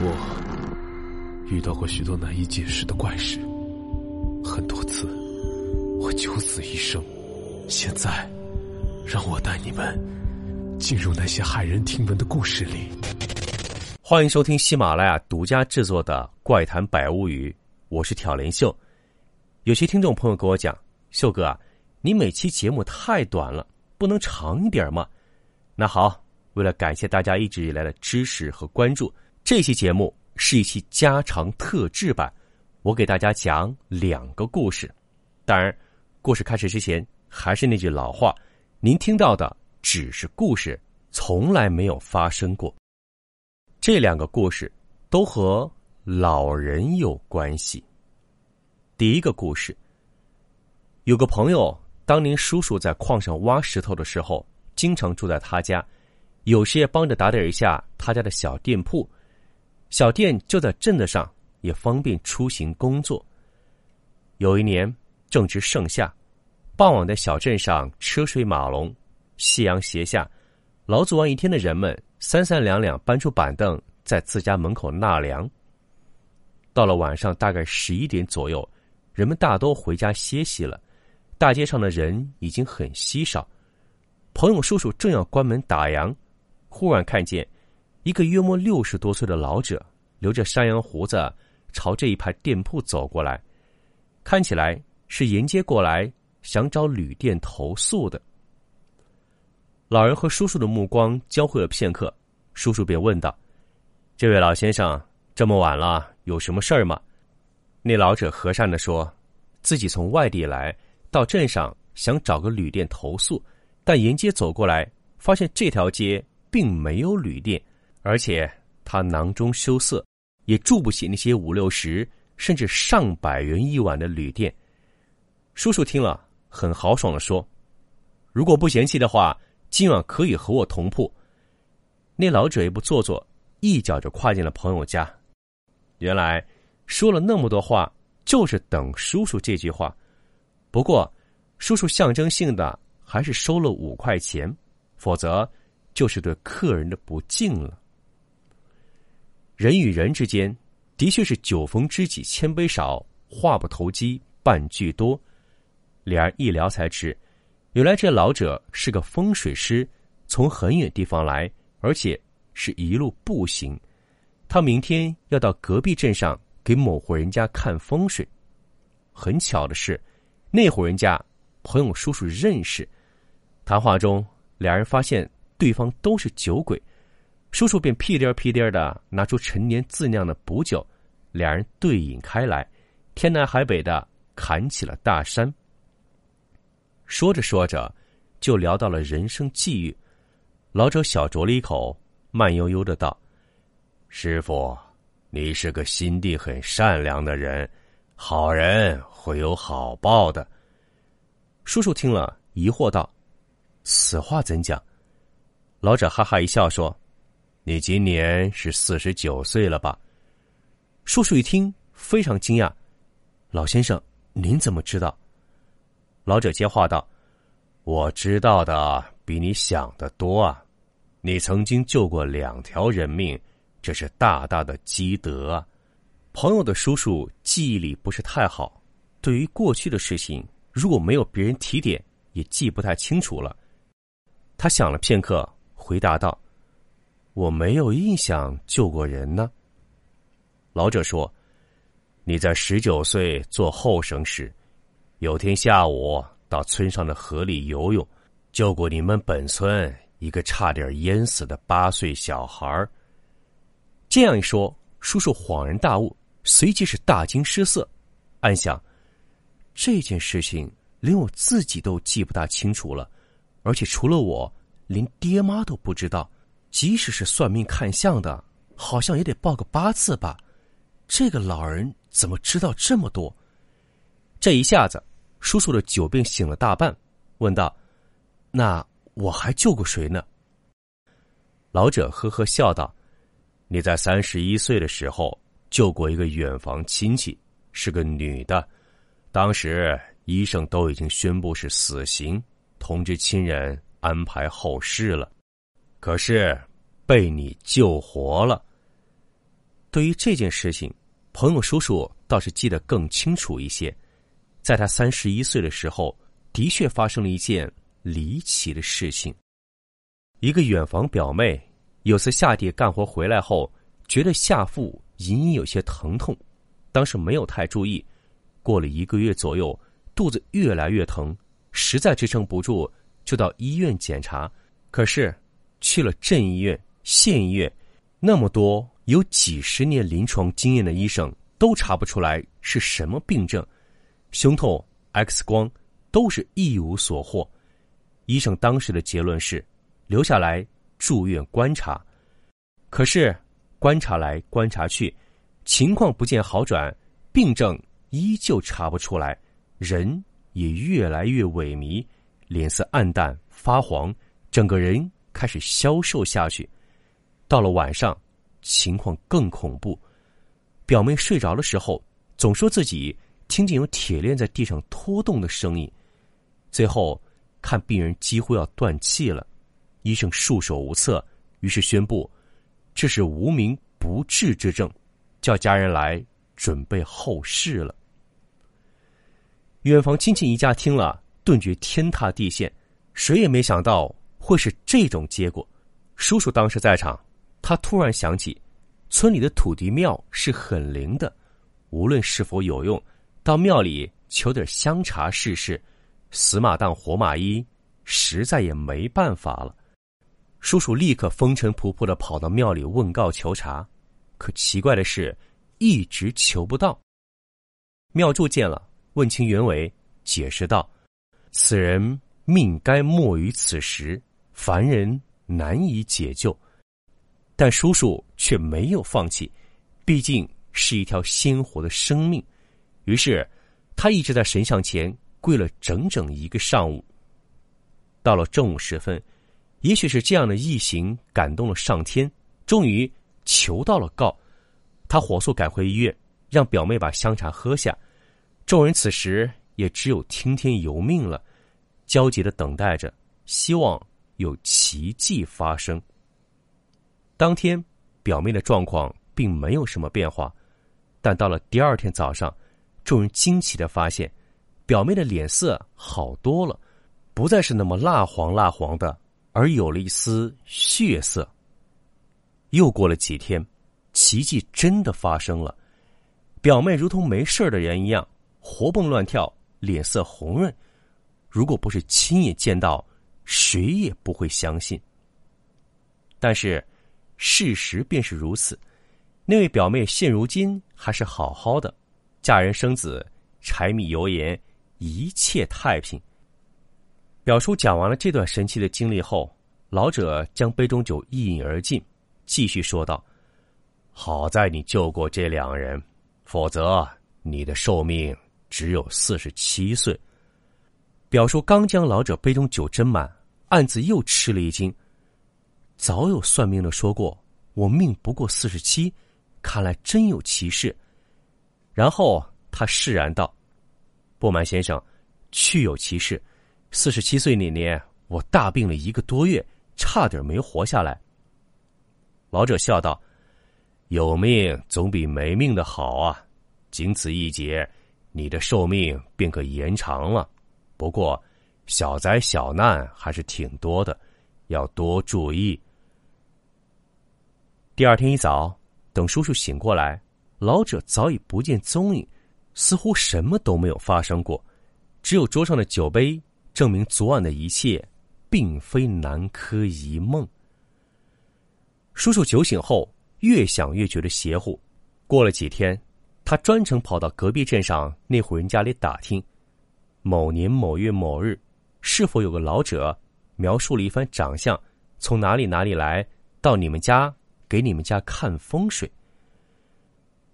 我遇到过许多难以解释的怪事，很多次我九死一生。现在，让我带你们进入那些骇人听闻的故事里。欢迎收听喜马拉雅独家制作的《怪谈百物语》，我是挑帘秀。有些听众朋友跟我讲：“秀哥啊，你每期节目太短了，不能长一点吗？”那好，为了感谢大家一直以来的支持和关注，这期节目是一期加长特制版，我给大家讲两个故事。当然，故事开始之前，还是那句老话，您听到的只是故事，从来没有发生过。这两个故事都和老人有关系。第一个故事，有个朋友，当年叔叔在矿上挖石头的时候，经常住在他家，有时也帮着打点一下他家的小店铺。小店就在镇子上，也方便出行工作。有一年正值盛夏，傍晚在小镇上车水马龙，夕阳斜下，劳作完一天的人们三三两两搬出板凳，在自家门口纳凉。到了晚上，大概十一点左右。人们大都回家歇息了，大街上的人已经很稀少。朋友叔叔正要关门打烊，忽然看见一个约莫六十多岁的老者，留着山羊胡子，朝这一排店铺走过来，看起来是沿街过来想找旅店投宿的。老人和叔叔的目光交汇了片刻，叔叔便问道：“这位老先生，这么晚了，有什么事儿吗？”那老者和善的说：“自己从外地来到镇上，想找个旅店投宿，但沿街走过来，发现这条街并没有旅店，而且他囊中羞涩，也住不起那些五六十甚至上百元一晚的旅店。”叔叔听了，很豪爽的说：“如果不嫌弃的话，今晚可以和我同铺。”那老者也不做作，一脚就跨进了朋友家。原来。说了那么多话，就是等叔叔这句话。不过，叔叔象征性的还是收了五块钱，否则就是对客人的不敬了。人与人之间，的确是酒逢知己千杯少，话不投机半句多。俩人一聊才知，原来这老者是个风水师，从很远地方来，而且是一路步行。他明天要到隔壁镇上。给某户人家看风水，很巧的是，那户人家朋友叔叔认识。谈话中，两人发现对方都是酒鬼，叔叔便屁颠屁颠的拿出陈年自酿的补酒，两人对饮开来，天南海北的侃起了大山。说着说着，就聊到了人生际遇。老者小酌了一口，慢悠悠的道：“师傅。”你是个心地很善良的人，好人会有好报的。叔叔听了，疑惑道：“此话怎讲？”老者哈哈一笑说：“你今年是四十九岁了吧？”叔叔一听，非常惊讶：“老先生，您怎么知道？”老者接话道：“我知道的比你想的多啊！你曾经救过两条人命。”这是大大的积德啊！朋友的叔叔记忆力不是太好，对于过去的事情，如果没有别人提点，也记不太清楚了。他想了片刻，回答道：“我没有印象救过人呢。”老者说：“你在十九岁做后生时，有天下午到村上的河里游泳，救过你们本村一个差点淹死的八岁小孩。”这样一说，叔叔恍然大悟，随即是大惊失色，暗想：这件事情连我自己都记不大清楚了，而且除了我，连爹妈都不知道。即使是算命看相的，好像也得报个八字吧？这个老人怎么知道这么多？这一下子，叔叔的酒病醒了大半，问道：“那我还救过谁呢？”老者呵呵笑道。你在三十一岁的时候救过一个远房亲戚，是个女的，当时医生都已经宣布是死刑，通知亲人安排后事了，可是被你救活了。对于这件事情，朋友叔叔倒是记得更清楚一些。在他三十一岁的时候，的确发生了一件离奇的事情。一个远房表妹有次下地干活回来后，觉得下腹隐隐有些疼痛，当时没有太注意。过了一个月左右，肚子越来越疼，实在支撑不住，就到医院检查。可是去了镇医院、县医院，那么多有几十年临床经验的医生都查不出来是什么病症。胸痛、X 光都是一无所获。医生当时的结论是留下来住院观察。可是观察来观察去，情况不见好转，病症依旧查不出来，人也越来越萎靡，脸色暗淡发黄，整个人开始消瘦下去。到了晚上，情况更恐怖。表妹睡着的时候，总说自己。听见有铁链在地上拖动的声音，最后看病人几乎要断气了，医生束手无策，于是宣布这是无名不治之症，叫家人来准备后事了。远房亲戚一家听了，顿觉天塌地陷，谁也没想到会是这种结果。叔叔当时在场，他突然想起，村里的土地庙是很灵的，无论是否有用。到庙里求点香茶试试，死马当活马医，实在也没办法了。叔叔立刻风尘仆仆的跑到庙里问告求茶，可奇怪的是，一直求不到。庙祝见了，问清原委，解释道：“此人命该没于此时，凡人难以解救。”但叔叔却没有放弃，毕竟是一条鲜活的生命。于是，他一直在神像前跪了整整一个上午。到了正午时分，也许是这样的异行感动了上天，终于求到了告。他火速赶回医院，让表妹把香茶喝下。众人此时也只有听天由命了，焦急的等待着，希望有奇迹发生。当天，表妹的状况并没有什么变化，但到了第二天早上。众人惊奇的发现，表妹的脸色好多了，不再是那么蜡黄蜡黄的，而有了一丝血色。又过了几天，奇迹真的发生了，表妹如同没事的人一样活蹦乱跳，脸色红润。如果不是亲眼见到，谁也不会相信。但是，事实便是如此，那位表妹现如今还是好好的。嫁人生子，柴米油盐，一切太平。表叔讲完了这段神奇的经历后，老者将杯中酒一饮而尽，继续说道：“好在你救过这两人，否则你的寿命只有四十七岁。”表叔刚将老者杯中酒斟满，暗自又吃了一惊。早有算命的说过，我命不过四十七，看来真有其事。然后他释然道：“不瞒先生，确有其事。四十七岁那年，我大病了一个多月，差点没活下来。”老者笑道：“有命总比没命的好啊！仅此一劫，你的寿命便可延长了。不过，小灾小难还是挺多的，要多注意。”第二天一早，等叔叔醒过来。老者早已不见踪影，似乎什么都没有发生过，只有桌上的酒杯证明昨晚的一切并非南柯一梦。叔叔酒醒后越想越觉得邪乎，过了几天，他专程跑到隔壁镇上那户人家里打听，某年某月某日，是否有个老者描述了一番长相，从哪里哪里来到你们家给你们家看风水。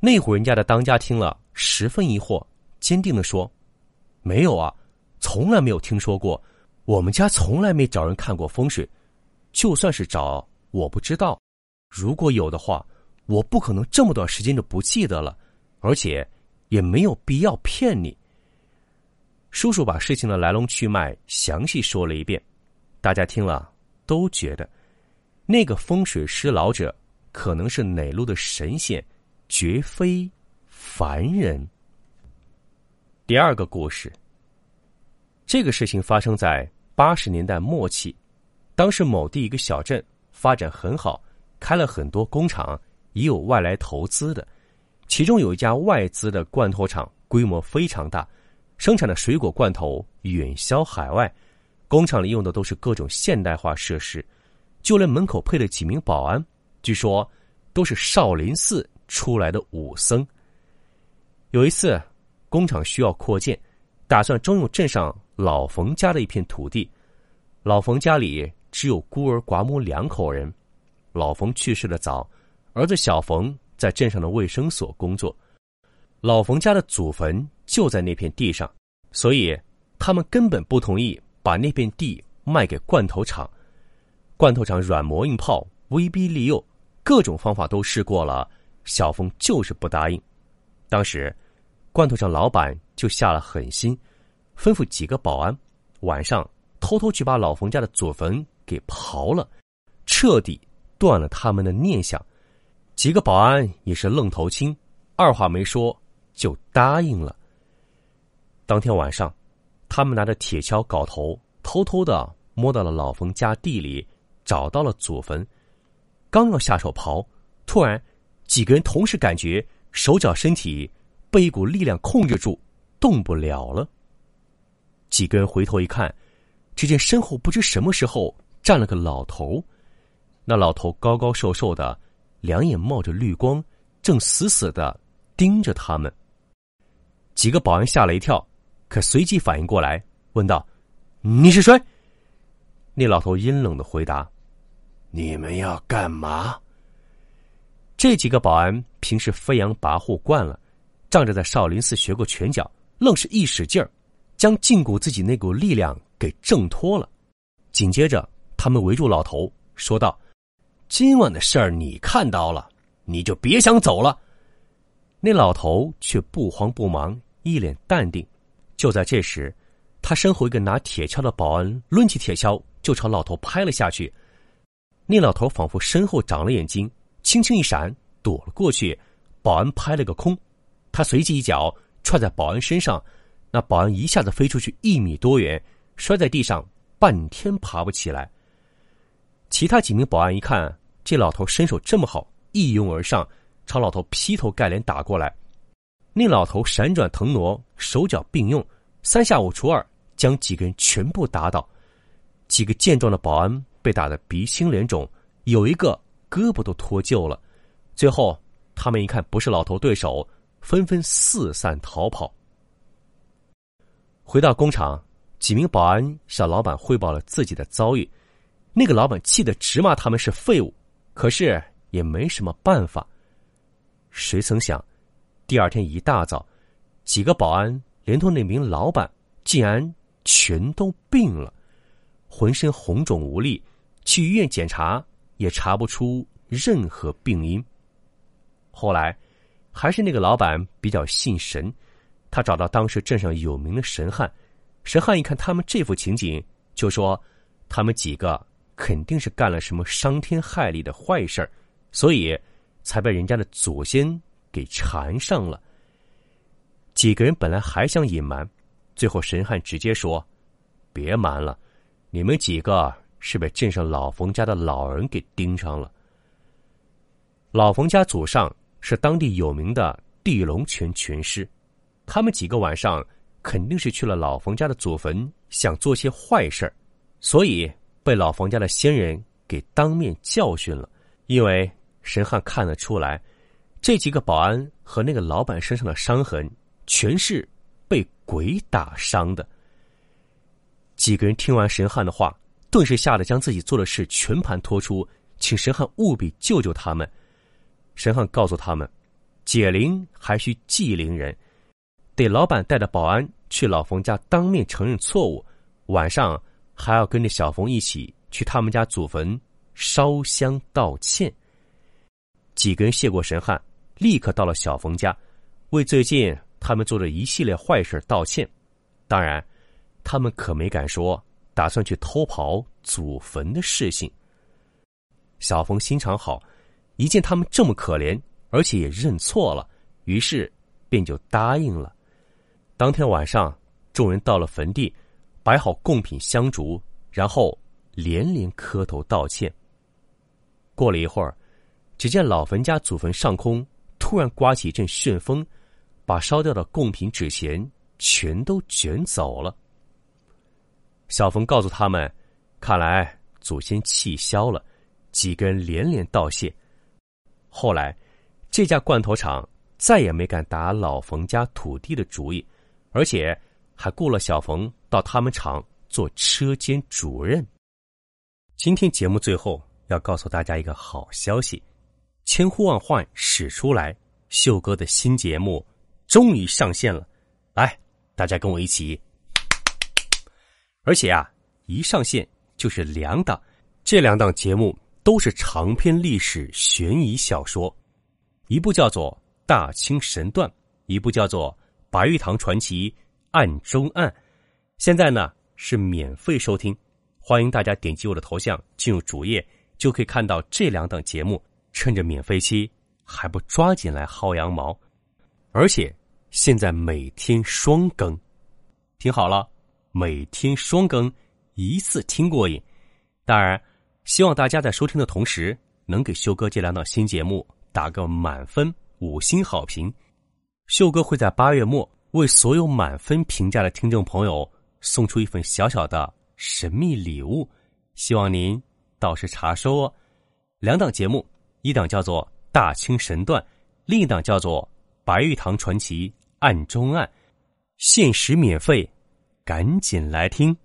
那户人家的当家听了，十分疑惑，坚定的说：“没有啊，从来没有听说过。我们家从来没找人看过风水，就算是找，我不知道。如果有的话，我不可能这么短时间就不记得了，而且也没有必要骗你。”叔叔把事情的来龙去脉详细说了一遍，大家听了都觉得，那个风水师老者可能是哪路的神仙。绝非凡人。第二个故事，这个事情发生在八十年代末期，当时某地一个小镇发展很好，开了很多工厂，也有外来投资的。其中有一家外资的罐头厂，规模非常大，生产的水果罐头远销海外。工厂里用的都是各种现代化设施，就连门口配的几名保安，据说都是少林寺出来的武僧。有一次，工厂需要扩建，打算征用镇上老冯家的一片土地。老冯家里只有孤儿寡母两口人，老冯去世的早，儿子小冯。在镇上的卫生所工作，老冯家的祖坟就在那片地上，所以他们根本不同意把那片地卖给罐头厂。罐头厂软磨硬泡、威逼利诱，各种方法都试过了，小峰就是不答应。当时，罐头厂老板就下了狠心，吩咐几个保安晚上偷偷去把老冯家的祖坟给刨了，彻底断了他们的念想。几个保安也是愣头青，二话没说就答应了。当天晚上，他们拿着铁锹、镐头，偷偷的摸到了老冯家地里，找到了祖坟。刚要下手刨，突然几个人同时感觉手脚身体被一股力量控制住，动不了了。几个人回头一看，只见身后不知什么时候站了个老头。那老头高高瘦瘦的。两眼冒着绿光，正死死的盯着他们。几个保安吓了一跳，可随即反应过来，问道：“你是谁？”那老头阴冷的回答：“你们要干嘛？”这几个保安平时飞扬跋扈惯了，仗着在少林寺学过拳脚，愣是一使劲儿，将禁锢自己那股力量给挣脱了。紧接着，他们围住老头，说道。今晚的事儿你看到了，你就别想走了。那老头却不慌不忙，一脸淡定。就在这时，他身后一个拿铁锹的保安抡起铁锹就朝老头拍了下去。那老头仿佛身后长了眼睛，轻轻一闪躲了过去。保安拍了个空，他随即一脚踹在保安身上，那保安一下子飞出去一米多远，摔在地上，半天爬不起来。其他几名保安一看。这老头身手这么好，一拥而上，朝老头劈头盖脸打过来。那老头闪转腾挪，手脚并用，三下五除二将几个人全部打倒。几个健壮的保安被打得鼻青脸肿，有一个胳膊都脱臼了。最后，他们一看不是老头对手，纷纷四散逃跑。回到工厂，几名保安向老板汇报了自己的遭遇。那个老板气得直骂他们是废物。可是也没什么办法。谁曾想，第二天一大早，几个保安连同那名老板，竟然全都病了，浑身红肿无力，去医院检查也查不出任何病因。后来，还是那个老板比较信神，他找到当时镇上有名的神汉，神汉一看他们这副情景，就说他们几个。肯定是干了什么伤天害理的坏事，所以才被人家的祖先给缠上了。几个人本来还想隐瞒，最后神汉直接说：“别瞒了，你们几个是被镇上老冯家的老人给盯上了。老冯家祖上是当地有名的地龙拳拳师，他们几个晚上肯定是去了老冯家的祖坟，想做些坏事儿，所以。”被老冯家的先人给当面教训了，因为神汉看得出来，这几个保安和那个老板身上的伤痕全是被鬼打伤的。几个人听完神汉的话，顿时吓得将自己做的事全盘托出，请神汉务必救救他们。神汉告诉他们，解铃还需系铃人，得老板带着保安去老冯家当面承认错误，晚上。还要跟着小冯一起去他们家祖坟烧香道歉。几个人谢过神汉，立刻到了小冯家，为最近他们做的一系列坏事道歉。当然，他们可没敢说打算去偷刨祖坟的事情。小冯心肠好，一见他们这么可怜，而且也认错了，于是便就答应了。当天晚上，众人到了坟地，摆好贡品香烛，然后连连磕头道歉。过了一会儿，只见老坟家祖坟上空突然刮起一阵旋风，把烧掉的贡品纸钱全都卷走了。小冯告诉他们，看来祖先气消了，几个人连连道谢。后来，这家罐头厂再也没敢打老冯家土地的主意，而且还雇了小冯到他们厂做车间主任。今天节目最后要告诉大家一个好消息：千呼万唤始出来，秀哥的新节目终于上线了！来，大家跟我一起。而且啊，一上线就是两档，这两档节目都是长篇历史悬疑小说，一部叫做《大清神断》，一部叫做《白玉堂传奇案中案》。现在呢是免费收听，欢迎大家点击我的头像进入主页，就可以看到这两档节目。趁着免费期，还不抓紧来薅羊毛？而且现在每天双更，听好了。每天双更，一次听过瘾。当然，希望大家在收听的同时，能给秀哥这两档新节目打个满分五星好评。秀哥会在八月末为所有满分评价的听众朋友送出一份小小的神秘礼物，希望您到时查收哦。两档节目，一档叫做《大清神断》，另一档叫做《白玉堂传奇案中案》，限时免费。赶紧来听！